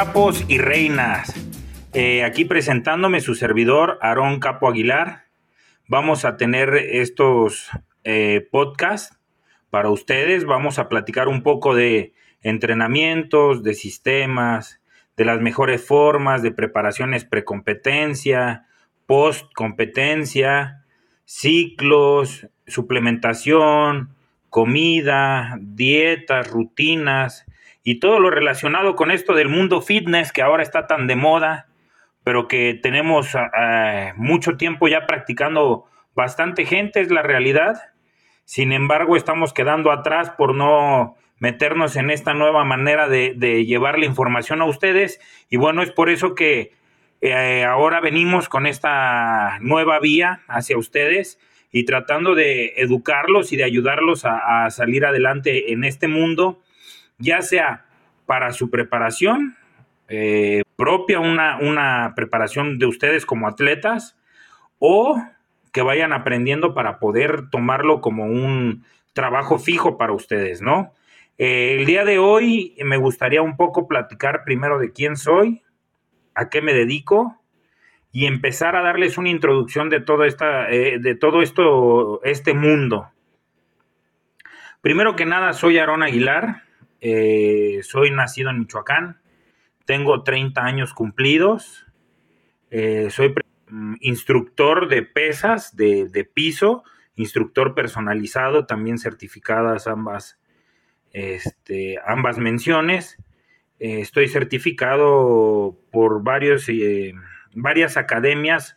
¿cómo están capos y reinas? Eh, aquí presentándome su servidor, Aarón Capo Aguilar. Vamos a tener estos eh, podcasts para ustedes. Vamos a platicar un poco de entrenamientos, de sistemas, de las mejores formas, de preparaciones precompetencia, postcompetencia, ciclos, suplementación, comida, dietas, rutinas y todo lo relacionado con esto del mundo fitness que ahora está tan de moda, pero que tenemos ah, ah, mucho tiempo ya practicando bastante gente, es la realidad. Sin embargo, estamos quedando atrás por no meternos en esta nueva manera de, llevar la información a ustedes. Y bueno, es por eso que eh, ahora venimos con esta nueva vía hacia ustedes y tratando de educarlos y de ayudarlos a, salir adelante en este mundo, ya sea para su preparación eh, propia, una, una preparación de ustedes como atletas, o que vayan aprendiendo para poder tomarlo como un trabajo fijo para ustedes, ¿no? Eh, el día de hoy me gustaría un poco platicar primero de quién soy, a qué me dedico y empezar a darles una introducción de todo, esta, eh, de todo esto, este mundo. Primero que nada, soy Aarón Aguilar, eh, soy nacido en Michoacán, tengo 30 años cumplidos, eh, soy mm, instructor de pesas, de, de, piso, instructor personalizado, también certificadas ambas, este, ambas menciones. estoy certificado por varios varias academias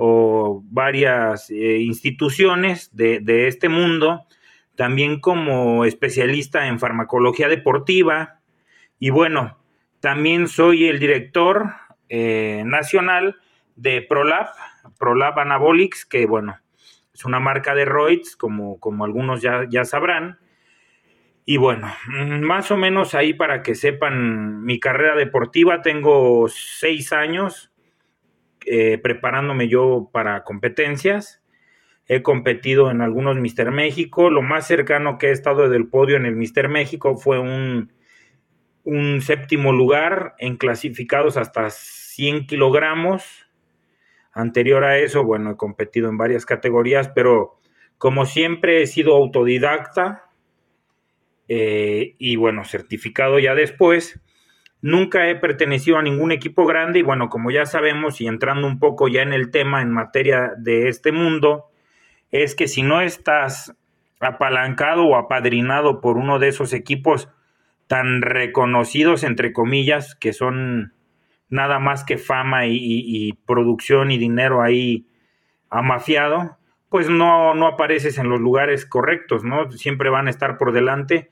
o varias eh, instituciones de, este mundo, también como especialista en farmacología deportiva. Y bueno, también soy el director eh, nacional de ProLab, ProLab Anabolics, que bueno, es una marca de roids, como, como algunos ya, ya sabrán. Y bueno, mm, más o menos ahí para que sepan mi carrera deportiva, tengo seis años eh, preparándome yo para competencias. He competido en algunos Mister México. Lo más cercano que he estado del podio en el Mister México fue un, un séptimo lugar en clasificados hasta 100 kilogramos. Anterior a eso, bueno, he competido en varias categorías, pero como siempre he sido autodidacta eh, y bueno, certificado ya después. Nunca he pertenecido a ningún equipo grande y bueno, como ya sabemos y entrando un poco ya en el tema en materia de este mundo, es que si no estás apalancado o apadrinado por uno de esos equipos tan reconocidos, entre comillas, que son nada más que fama y, producción y dinero ahí amafiado, pues no, no apareces en los lugares correctos, ¿no? Siempre van a estar por delante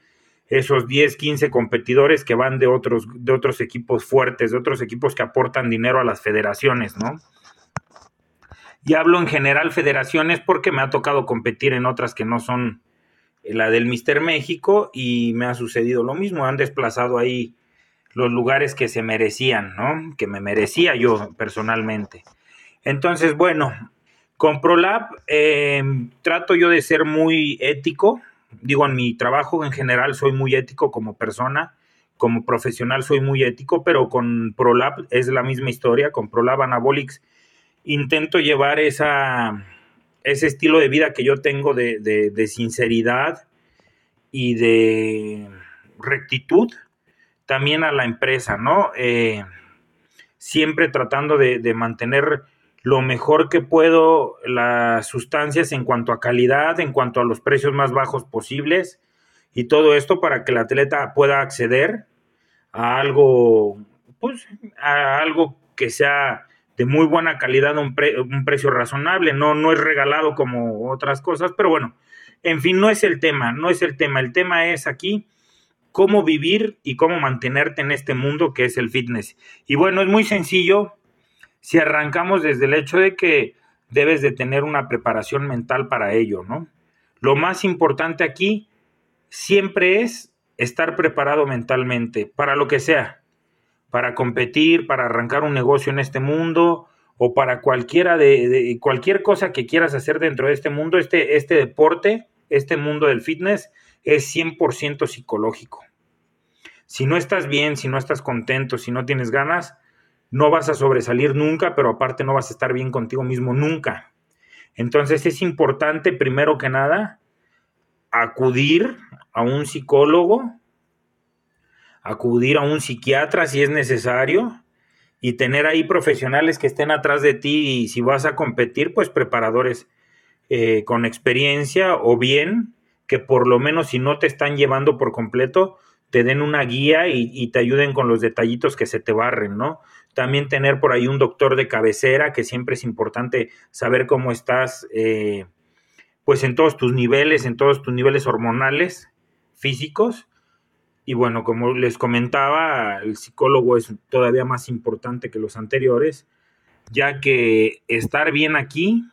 esos 10, 15 competidores que van de otros, de otros equipos fuertes, de otros equipos que aportan dinero a las federaciones, ¿no? Y hablo en general federaciones porque me ha tocado competir en otras que no son la del Mister México y me ha sucedido lo mismo, han desplazado ahí los lugares que se merecían, ¿no? Que me merecía yo personalmente. Entonces, bueno, con ProLab eh, trato yo de ser muy ético, digo, en mi trabajo en general soy muy ético como persona, como profesional soy muy ético, pero con ProLab es la misma historia, con ProLab Anabolics intento llevar esa, ese estilo de vida que yo tengo de, sinceridad y de rectitud también a la empresa, ¿no? Eh, siempre tratando de, de mantener lo mejor que puedo las sustancias en cuanto a calidad, en cuanto a los precios más bajos posibles y todo esto para que el atleta pueda acceder a algo, pues, a algo que sea de muy buena calidad, un, un precio razonable, no, no es regalado como otras cosas, pero bueno, en fin, no es el tema, no es el tema, el tema es aquí cómo vivir y cómo mantenerte en este mundo que es el fitness. Y bueno, es muy sencillo, si arrancamos desde el hecho de que debes de tener una preparación mental para ello, ¿no? Lo más importante aquí siempre es estar preparado mentalmente para lo que sea, para competir, para arrancar un negocio en este mundo o para cualquiera de, cualquier cosa que quieras hacer dentro de este mundo, este, este deporte, este mundo del fitness es 100% psicológico. Si no estás bien, si no estás contento, si no tienes ganas, no vas a sobresalir nunca, pero aparte no vas a estar bien contigo mismo nunca. Entonces es importante, primero que nada, acudir a un psicólogo, acudir a un psiquiatra si es necesario y tener ahí profesionales que estén atrás de ti y si vas a competir, pues preparadores eh, con experiencia o bien que por lo menos si no te están llevando por completo, te den una guía y, te ayuden con los detallitos que se te barren, ¿no? También tener por ahí un doctor de cabecera, que siempre es importante saber cómo estás, eh, pues en todos tus niveles, en todos tus niveles hormonales, físicos. Y bueno, como les comentaba, el psicólogo es todavía más importante que los anteriores, ya que estar bien aquí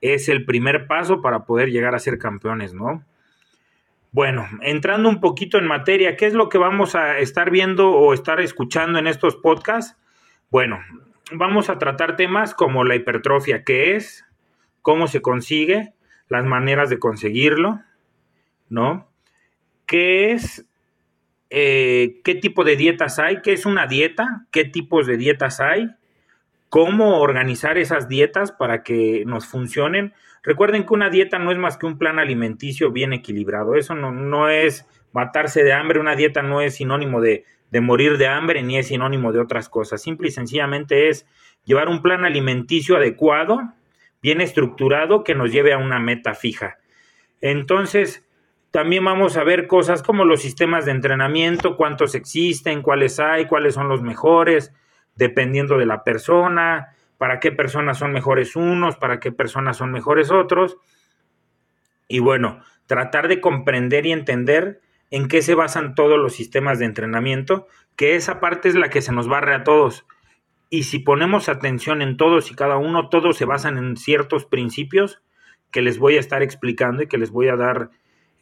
es el primer paso para poder llegar a ser campeones, ¿no? Bueno, entrando un poquito en materia, ¿qué es lo que vamos a estar viendo o estar escuchando en estos podcasts? Bueno, vamos a tratar temas como la hipertrofia, qué es, cómo se consigue, las maneras de conseguirlo, ¿no? ¿Qué es? Eh, ¿Qué tipo de dietas hay? ¿Qué es una dieta? ¿Qué tipos de dietas hay? cómo organizar esas dietas para que nos funcionen. Recuerden que una dieta no es más que un plan alimenticio bien equilibrado. Eso no, es matarse de hambre. Una dieta no es sinónimo de, de morir de hambre ni es sinónimo de otras cosas. Simple y sencillamente es llevar un plan alimenticio adecuado, bien estructurado, que nos lleve a una meta fija. Entonces, también vamos a ver cosas como los sistemas de entrenamiento, cuántos existen, cuáles hay, cuáles son los mejores, dependiendo de la persona, para qué personas son mejores unos, para qué personas son mejores otros. Y bueno, tratar de comprender y entender en qué se basan todos los sistemas de entrenamiento, que esa parte es la que se nos barre a todos. Y si ponemos atención en todos y cada uno, todos se basan en ciertos principios que les voy a estar explicando y que les voy a dar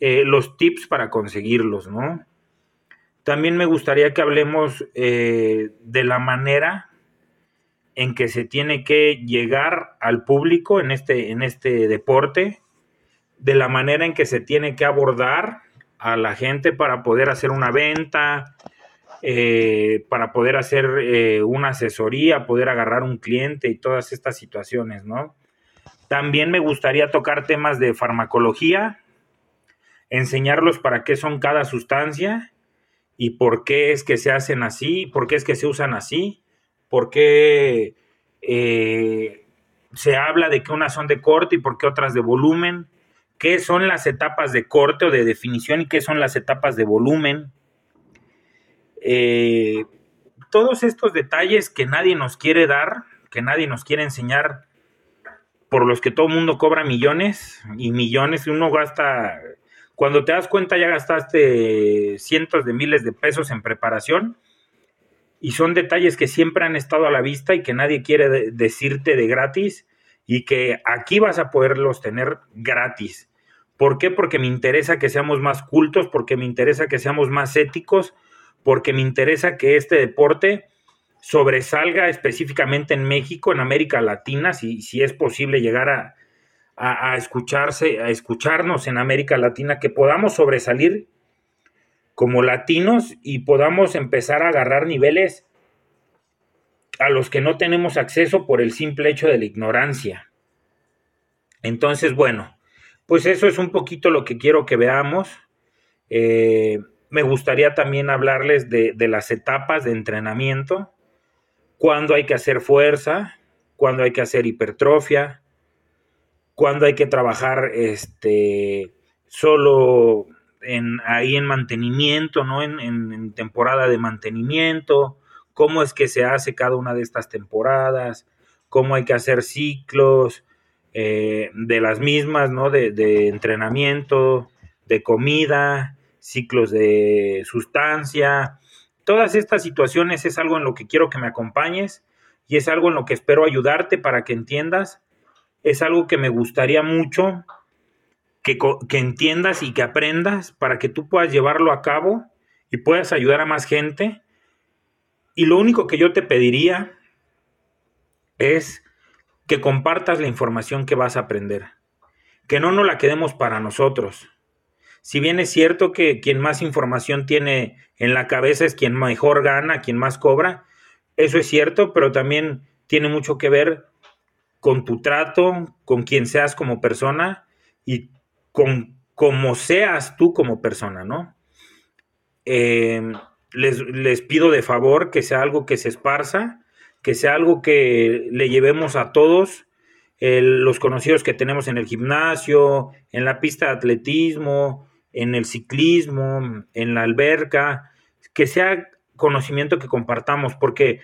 eh, los tips para conseguirlos, ¿no? También me gustaría que hablemos eh, de la manera en que se tiene que llegar al público en este, en este deporte, de la manera en que se tiene que abordar a la gente para poder hacer una venta, eh, para poder hacer una asesoría, poder agarrar un cliente y todas estas situaciones, ¿no? También me gustaría tocar temas de farmacología, enseñarlos para qué son cada sustancia y por qué es que se hacen así, por qué es que se usan así, por qué eh, se habla de que unas son de corte y por qué otras de volumen, qué son las etapas de corte o de definición y qué son las etapas de volumen. Eh, todos estos detalles que nadie nos quiere dar, que nadie nos quiere enseñar, por los que todo el mundo cobra millones y millones, y uno gasta cuando te das cuenta ya gastaste cientos de miles de pesos en preparación y son detalles que siempre han estado a la vista y que nadie quiere decirte de gratis y que aquí vas a poderlos tener gratis. ¿Por qué? Porque me interesa que seamos más cultos, porque me interesa que seamos más éticos, porque me interesa que este deporte sobresalga específicamente en México, en América Latina, si, si es posible llegar a, a, escucharse, a escucharnos en América Latina, que podamos sobresalir como latinos y podamos empezar a agarrar niveles a los que no tenemos acceso por el simple hecho de la ignorancia. Entonces, bueno, pues eso es un poquito lo que quiero que veamos. Eh, me gustaría también hablarles de, de, las etapas de entrenamiento, cuándo hay que hacer fuerza, cuándo hay que hacer hipertrofia, cuando hay que trabajar este, solo en, ahí en mantenimiento, ¿no? En, temporada de mantenimiento, cómo es que se hace cada una de estas temporadas, cómo hay que hacer ciclos eh, de las mismas, ¿no? De, de, entrenamiento, de comida, ciclos de sustancia. Todas estas situaciones es algo en lo que quiero que me acompañes y es algo en lo que espero ayudarte para que entiendas es algo que me gustaría mucho que, entiendas y que aprendas para que tú puedas llevarlo a cabo y puedas ayudar a más gente. Y lo único que yo te pediría es que compartas la información que vas a aprender, que no nos la quedemos para nosotros, Si bien es cierto que quien más información tiene en la cabeza es quien mejor gana, quien más cobra, eso es cierto, pero también tiene mucho que ver con tu trato, con quien seas como persona y con cómo seas tú como persona, ¿no? Eh, les, pido de favor que sea algo que se esparza, que sea algo que le llevemos a todos los conocidos que tenemos en el gimnasio, en la pista de atletismo, en el ciclismo, en la alberca, que sea conocimiento que compartamos, porque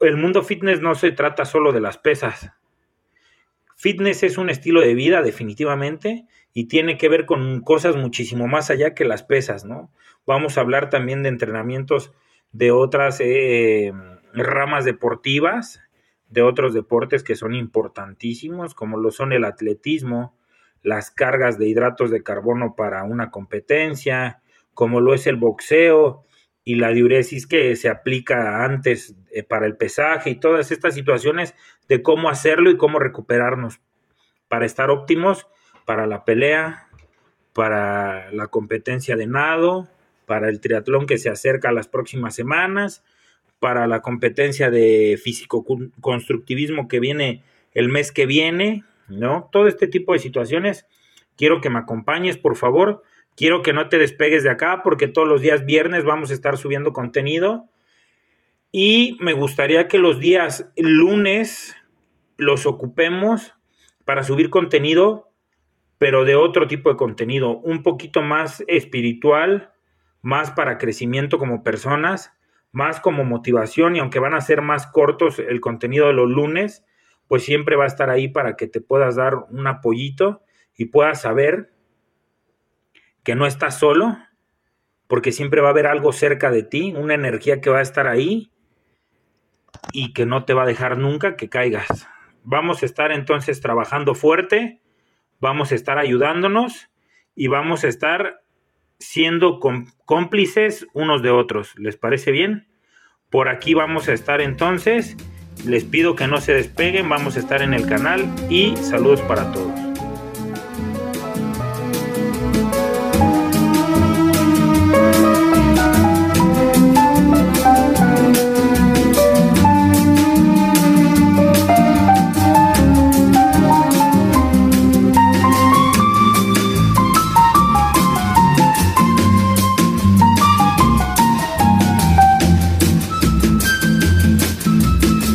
el mundo fitness no se trata solo de las pesas. Fitness es un estilo de vida definitivamente y tiene que ver con cosas muchísimo más allá que las pesas, ¿no? Vamos a hablar también de entrenamientos de otras eh, ramas deportivas, de otros deportes que son importantísimos, como lo son el atletismo, las cargas de hidratos de carbono para una competencia, como lo es el boxeo y la diuresis que se aplica antes eh, para el pesaje y todas estas situaciones de cómo hacerlo y cómo recuperarnos para estar óptimos para la pelea, para la competencia de nado, para el triatlón que se acerca las próximas semanas, para la competencia de físico-constructivismo que viene el mes que viene, ¿no? Todo este tipo de situaciones. Quiero que me acompañes, por favor. Quiero que no te despegues de acá porque todos los días viernes vamos a estar subiendo contenido. Y me gustaría que los días lunes los ocupemos para subir contenido, pero de otro tipo de contenido, un poquito más espiritual, más para crecimiento como personas, más como motivación y aunque van a ser más cortos el contenido de los lunes, pues siempre va a estar ahí para que te puedas dar un apoyito y puedas saber que no estás solo, porque siempre va a haber algo cerca de ti, una energía que va a estar ahí y que no te va a dejar nunca que caigas. Vamos a estar entonces trabajando fuerte, vamos a estar ayudándonos y vamos a estar siendo cómplices unos de otros. ¿Les parece bien? Por aquí vamos a estar entonces. Les pido que no se despeguen, vamos a estar en el canal y saludos para todos.